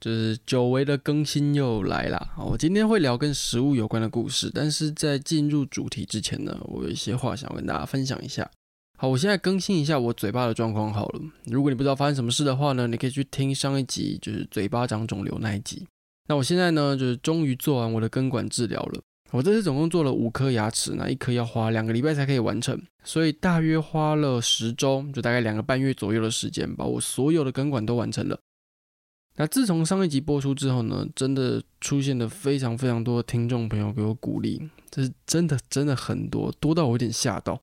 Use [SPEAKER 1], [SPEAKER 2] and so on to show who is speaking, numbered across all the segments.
[SPEAKER 1] 就是久违的更新又来啦！我今天会聊跟食物有关的故事，但是在进入主题之前呢，我有一些话想跟大家分享一下。好，我现在更新一下我嘴巴的状况好了。如果你不知道发生什么事的话呢，你可以去听上一集，就是嘴巴长肿瘤那一集。那我现在呢，就是终于做完我的根管治疗了。我这次总共做了五颗牙齿，那一颗要花两个礼拜才可以完成，所以大约花了十周，就大概两个半月左右的时间，把我所有的根管都完成了。那自从上一集播出之后呢，真的出现了非常非常多的听众朋友给我鼓励，这是真的真的很多，多到我有点吓到。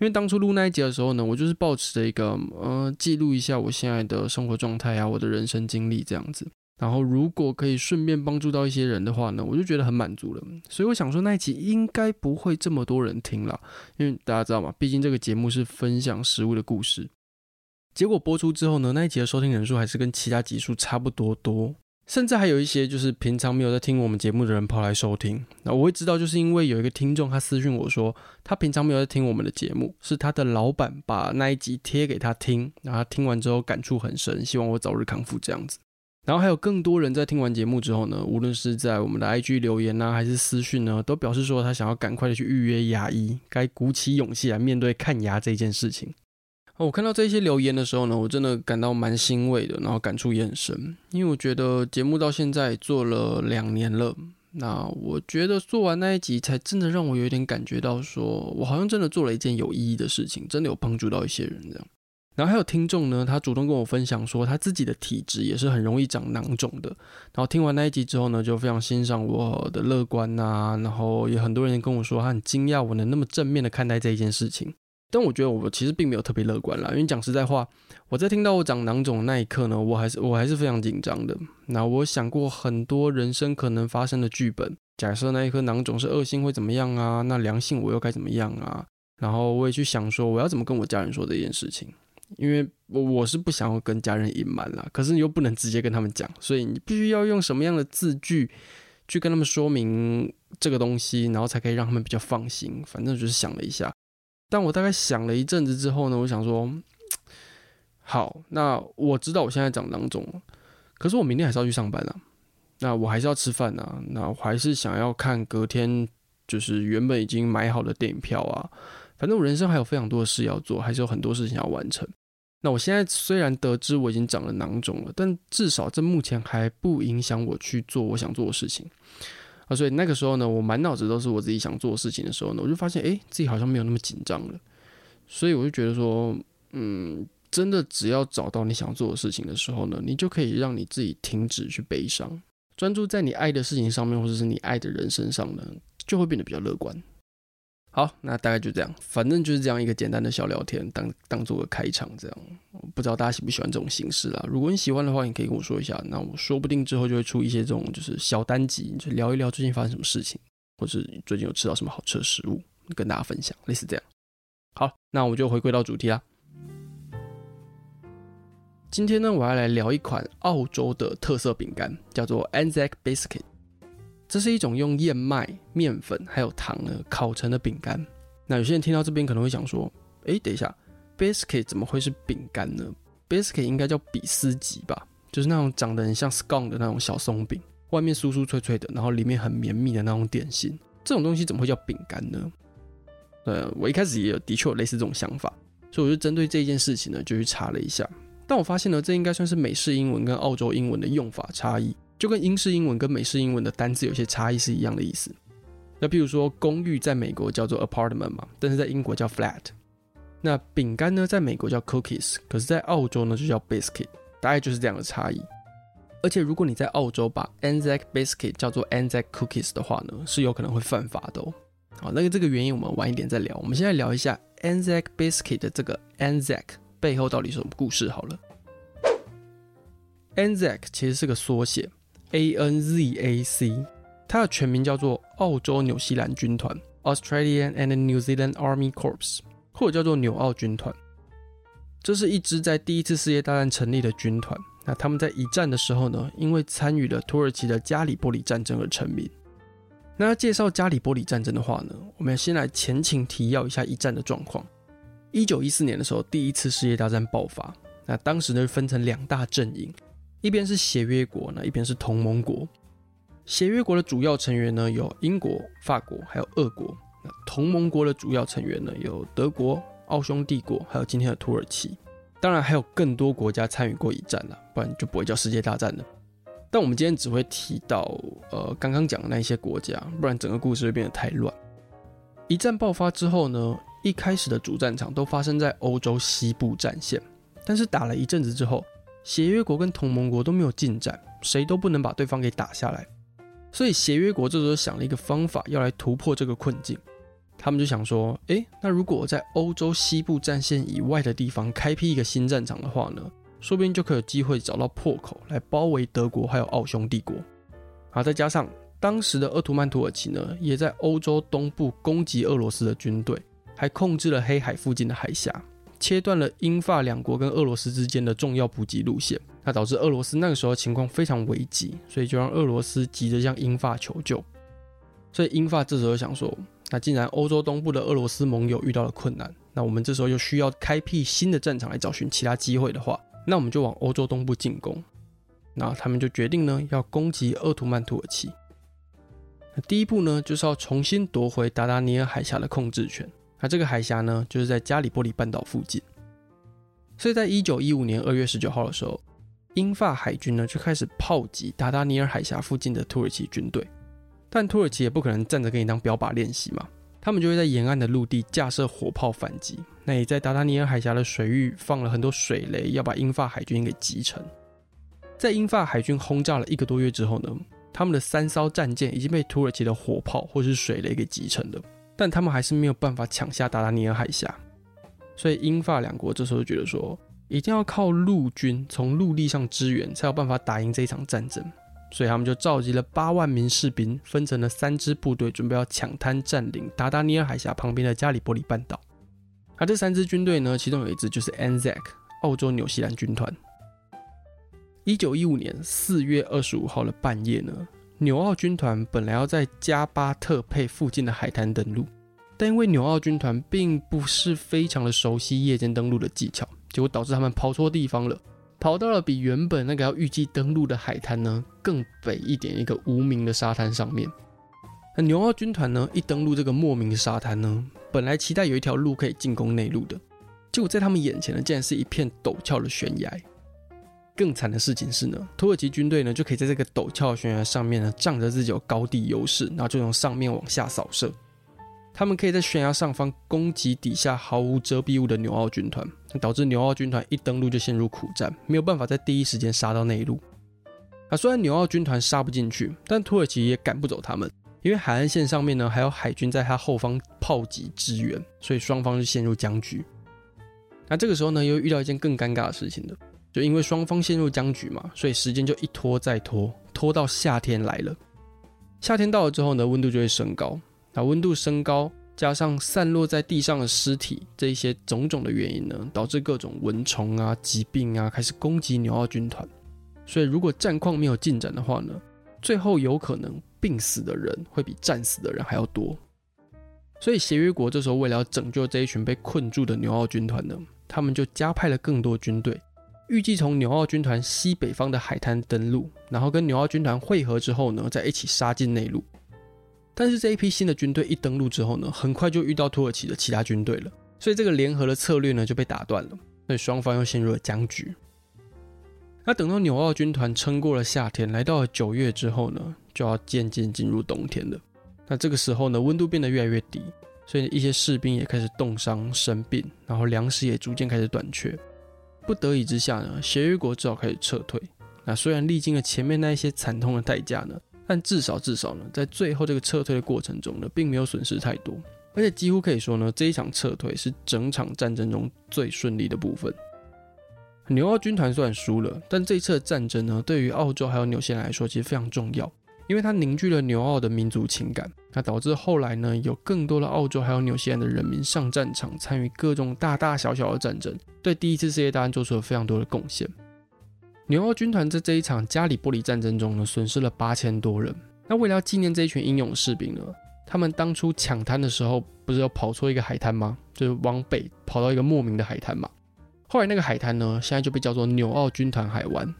[SPEAKER 1] 因为当初录那一集的时候呢，我就是抱持着一个呃记录一下我现在的生活状态啊，我的人生经历这样子。然后如果可以顺便帮助到一些人的话呢，我就觉得很满足了。所以我想说那一集应该不会这么多人听了，因为大家知道嘛，毕竟这个节目是分享食物的故事。结果播出之后呢，那一集的收听人数还是跟其他集数差不多多，甚至还有一些就是平常没有在听我们节目的人跑来收听。那我会知道，就是因为有一个听众他私讯我说，他平常没有在听我们的节目，是他的老板把那一集贴给他听，然后他听完之后感触很深，希望我早日康复这样子。然后还有更多人在听完节目之后呢，无论是在我们的 IG 留言啊，还是私讯呢，都表示说他想要赶快的去预约牙医，该鼓起勇气来面对看牙这件事情。我看到这些留言的时候呢，我真的感到蛮欣慰的，然后感触也很深，因为我觉得节目到现在做了两年了，那我觉得做完那一集才真的让我有点感觉到说，说我好像真的做了一件有意义的事情，真的有帮助到一些人这样。然后还有听众呢，他主动跟我分享说，他自己的体质也是很容易长囊肿的，然后听完那一集之后呢，就非常欣赏我的乐观啊，然后也很多人跟我说，他很惊讶我能那么正面的看待这一件事情。但我觉得我其实并没有特别乐观啦，因为讲实在话，我在听到我长囊肿那一刻呢，我还是我还是非常紧张的。那我想过很多人生可能发生的剧本，假设那一颗囊肿是恶性会怎么样啊？那良性我又该怎么样啊？然后我也去想说，我要怎么跟我家人说这件事情，因为我我是不想要跟家人隐瞒啦，可是你又不能直接跟他们讲，所以你必须要用什么样的字句去跟他们说明这个东西，然后才可以让他们比较放心。反正就是想了一下。但我大概想了一阵子之后呢，我想说，好，那我知道我现在长囊肿了，可是我明天还是要去上班啊，那我还是要吃饭啊，那我还是想要看隔天就是原本已经买好的电影票啊，反正我人生还有非常多的事要做，还是有很多事情要完成。那我现在虽然得知我已经长了囊肿了，但至少这目前还不影响我去做我想做的事情。啊，所以那个时候呢，我满脑子都是我自己想做的事情的时候呢，我就发现，哎，自己好像没有那么紧张了。所以我就觉得说，嗯，真的只要找到你想做的事情的时候呢，你就可以让你自己停止去悲伤，专注在你爱的事情上面，或者是你爱的人身上呢，就会变得比较乐观。好，那大概就这样，反正就是这样一个简单的小聊天，当当做个开场这样。不知道大家喜不喜欢这种形式啦？如果你喜欢的话，你可以跟我说一下，那我说不定之后就会出一些这种就是小单集，就聊一聊最近发生什么事情，或是最近有吃到什么好吃的食物，跟大家分享，类似这样。好，那我就回归到主题啦。今天呢，我要来聊一款澳洲的特色饼干，叫做 Anzac Biscuit。这是一种用燕麦、面粉还有糖呢烤成的饼干。那有些人听到这边可能会想说：“诶，等一下，biscuit 怎么会是饼干呢？biscuit 应该叫比斯吉吧？就是那种长得很像 scone 的那种小松饼，外面酥酥脆脆的，然后里面很绵密的那种点心。这种东西怎么会叫饼干呢？”呃，我一开始也有的确有类似这种想法，所以我就针对这件事情呢就去查了一下。但我发现呢，这应该算是美式英文跟澳洲英文的用法差异。就跟英式英文跟美式英文的单字有些差异是一样的意思。那譬如说，公寓在美国叫做 apartment 嘛，但是在英国叫 flat。那饼干呢，在美国叫 cookies，可是在澳洲呢就叫 biscuit，大概就是这样的差异。而且如果你在澳洲把 Anzac Biscuit 叫做 Anzac Cookies 的话呢，是有可能会犯法的哦。好，那个这个原因我们晚一点再聊。我们现在聊一下 Anzac Biscuit 的这个 Anzac 背后到底是什么故事好了。Anzac 其实是个缩写，A N Z A C，它的全名叫做澳洲纽西兰军团 （Australian and New Zealand Army Corps），或者叫做纽澳军团。这是一支在第一次世界大战成立的军团。那他们在一战的时候呢，因为参与了土耳其的加里波里战争而成名。那介绍加里波里战争的话呢，我们先来前情提要一下一战的状况。一九一四年的时候，第一次世界大战爆发。那当时呢，分成两大阵营，一边是协约国，那一边是同盟国。协约国的主要成员呢，有英国、法国还有俄国。同盟国的主要成员呢，有德国。奥匈帝国，还有今天的土耳其，当然还有更多国家参与过一战了，不然就不会叫世界大战了。但我们今天只会提到呃刚刚讲的那一些国家，不然整个故事会变得太乱。一战爆发之后呢，一开始的主战场都发生在欧洲西部战线，但是打了一阵子之后，协约国跟同盟国都没有进展，谁都不能把对方给打下来，所以协约国这时候想了一个方法，要来突破这个困境。他们就想说，诶，那如果在欧洲西部战线以外的地方开辟一个新战场的话呢，说不定就可以有机会找到破口来包围德国还有奥匈帝国。好，再加上当时的鄂图曼土耳其呢，也在欧洲东部攻击俄罗斯的军队，还控制了黑海附近的海峡，切断了英法两国跟俄罗斯之间的重要补给路线。那导致俄罗斯那个时候情况非常危急，所以就让俄罗斯急着向英法求救。所以英法这时候想说。那既然欧洲东部的俄罗斯盟友遇到了困难，那我们这时候又需要开辟新的战场来找寻其他机会的话，那我们就往欧洲东部进攻。那他们就决定呢，要攻击鄂图曼土耳其。第一步呢，就是要重新夺回达达尼尔海峡的控制权。那这个海峡呢，就是在加里波里半岛附近。所以在一九一五年二月十九号的时候，英法海军呢就开始炮击达达尼尔海峡附近的土耳其军队。但土耳其也不可能站着给你当标靶练习嘛，他们就会在沿岸的陆地架设火炮反击。那也在达达尼尔海峡的水域放了很多水雷，要把英法海军给击沉。在英法海军轰炸了一个多月之后呢，他们的三艘战舰已经被土耳其的火炮或是水雷给击沉了，但他们还是没有办法抢下达达尼尔海峡。所以英法两国这时候觉得说，一定要靠陆军从陆地上支援，才有办法打赢这一场战争。所以他们就召集了八万名士兵，分成了三支部队，准备要抢滩占领达达尼尔海峡旁边的加里波里半岛。而这三支军队呢，其中有一支就是 ANZAC 澳洲纽西兰军团。一九一五年四月二十五号的半夜呢，纽澳军团本来要在加巴特佩附近的海滩登陆，但因为纽澳军团并不是非常的熟悉夜间登陆的技巧，结果导致他们跑错地方了。跑到了比原本那个要预计登陆的海滩呢更北一点一个无名的沙滩上面。那纽澳军团呢一登陆这个莫名的沙滩呢，本来期待有一条路可以进攻内陆的，结果在他们眼前呢竟然是一片陡峭的悬崖。更惨的事情是呢，土耳其军队呢就可以在这个陡峭悬崖上面呢仗着自己有高地优势，然后就从上面往下扫射。他们可以在悬崖上方攻击底下毫无遮蔽物的纽澳军团，导致纽澳军团一登陆就陷入苦战，没有办法在第一时间杀到内陆。啊，虽然纽澳军团杀不进去，但土耳其也赶不走他们，因为海岸线上面呢还有海军在他后方炮击支援，所以双方就陷入僵局。那这个时候呢，又遇到一件更尴尬的事情的，就因为双方陷入僵局嘛，所以时间就一拖再拖，拖到夏天来了。夏天到了之后呢，温度就会升高。那温度升高，加上散落在地上的尸体，这一些种种的原因呢，导致各种蚊虫啊、疾病啊开始攻击纽澳军团。所以，如果战况没有进展的话呢，最后有可能病死的人会比战死的人还要多。所以，协约国这时候为了要拯救这一群被困住的纽澳军团呢，他们就加派了更多军队，预计从纽澳军团西北方的海滩登陆，然后跟纽澳军团会合之后呢，再一起杀进内陆。但是这一批新的军队一登陆之后呢，很快就遇到土耳其的其他军队了，所以这个联合的策略呢就被打断了，所以双方又陷入了僵局。那等到纽澳军团撑过了夏天，来到了九月之后呢，就要渐渐进入冬天了。那这个时候呢，温度变得越来越低，所以一些士兵也开始冻伤、生病，然后粮食也逐渐开始短缺。不得已之下呢，协约国只好开始撤退。那虽然历经了前面那一些惨痛的代价呢，但至少至少呢，在最后这个撤退的过程中呢，并没有损失太多，而且几乎可以说呢，这一场撤退是整场战争中最顺利的部分。纽澳军团虽然输了，但这一次的战争呢，对于澳洲还有纽西兰来说，其实非常重要，因为它凝聚了纽澳的民族情感，那导致后来呢，有更多的澳洲还有纽西兰的人民上战场，参与各种大大小小的战争，对第一次世界大战做出了非常多的贡献。纽澳军团在这一场加里波里战争中呢，损失了八千多人。那为了纪念这一群英勇士兵呢，他们当初抢滩的时候，不是要跑错一个海滩吗？就是往北跑到一个莫名的海滩嘛。后来那个海滩呢，现在就被叫做纽澳军团海湾，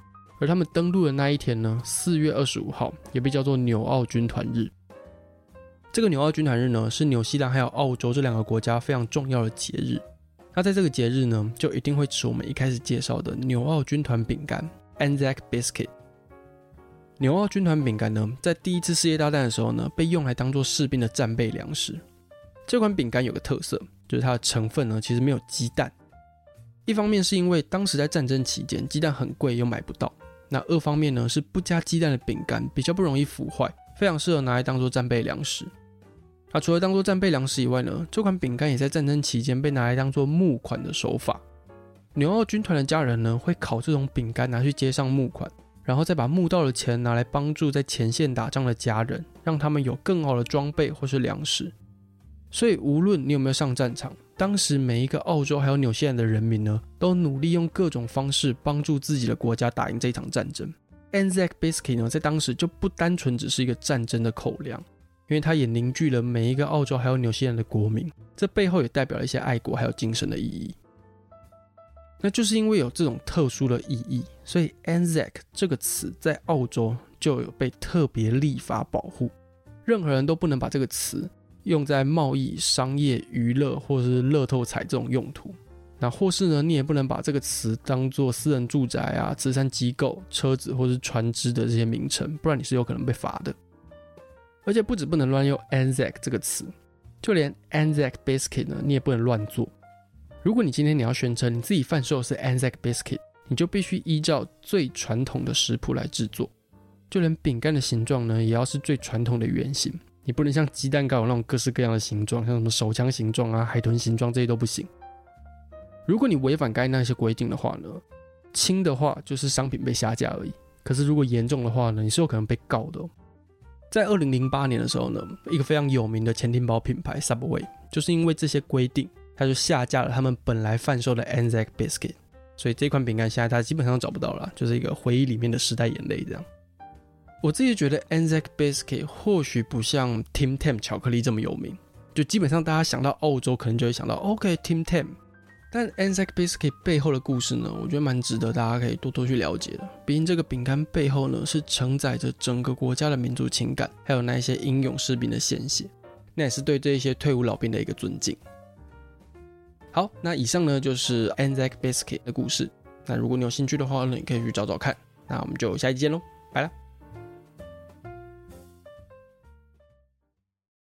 [SPEAKER 1] 而他们登陆的那一天呢，四月二十五号也被叫做纽澳军团日。这个纽澳军团日呢，是纽西兰还有澳洲这两个国家非常重要的节日。那在这个节日呢，就一定会吃我们一开始介绍的纽澳军团饼干 Anzac Biscuit。纽澳军团饼干呢，在第一次世界大战的时候呢，被用来当做士兵的战备粮食。这款饼干有个特色，就是它的成分呢，其实没有鸡蛋。一方面是因为当时在战争期间鸡蛋很贵又买不到，那二方面呢是不加鸡蛋的饼干比较不容易腐坏，非常适合拿来当做战备粮食。那除了当做战备粮食以外呢，这款饼干也在战争期间被拿来当做募款的手法。纽澳军团的家人呢会烤这种饼干拿去街上募款，然后再把募到的钱拿来帮助在前线打仗的家人，让他们有更好的装备或是粮食。所以无论你有没有上战场，当时每一个澳洲还有纽西兰的人民呢，都努力用各种方式帮助自己的国家打赢这场战争。Anzac Biscuit 呢，在当时就不单纯只是一个战争的口粮，因为它也凝聚了每一个澳洲还有纽西兰的国民，这背后也代表了一些爱国还有精神的意义。那就是因为有这种特殊的意义，所以 Anzac 这个词在澳洲就有被特别立法保护，任何人都不能把这个词。用在贸易、商业、娱乐或是乐透彩这种用途，那或是呢，你也不能把这个词当做私人住宅啊、慈善机构、车子或是船只的这些名称，不然你是有可能被罚的。而且不止不能乱用 Anzac 这个词，就连 Anzac Biscuit 呢，你也不能乱做。如果你今天你要宣称你自己贩售是 Anzac Biscuit，你就必须依照最传统的食谱来制作，就连饼干的形状呢，也要是最传统的圆形。你不能像鸡蛋糕有那种各式各样的形状，像什么手枪形状啊、海豚形状这些都不行。如果你违反该那些规定的话呢，轻的话就是商品被下架而已。可是如果严重的话呢，你是有可能被告的哦。在二零零八年的时候呢，一个非常有名的潜艇堡品牌 Subway，就是因为这些规定，它就下架了他们本来贩售的 Anzac Biscuit，所以这款饼干现在它基本上找不到了，就是一个回忆里面的时代眼泪这样。我自己觉得 Anzac Biscuit 或许不像 Tim Tam 巧克力这么有名，就基本上大家想到澳洲，可能就会想到 OK Tim Tam。但 Anzac Biscuit 背后的故事呢，我觉得蛮值得大家可以多多去了解的。毕竟这个饼干背后呢，是承载着整个国家的民族情感，还有那一些英勇士兵的鲜血，那也是对这些退伍老兵的一个尊敬。好，那以上呢就是 Anzac Biscuit 的故事。那如果你有兴趣的话呢，你可以去找找看。那我们就下期见喽，拜了。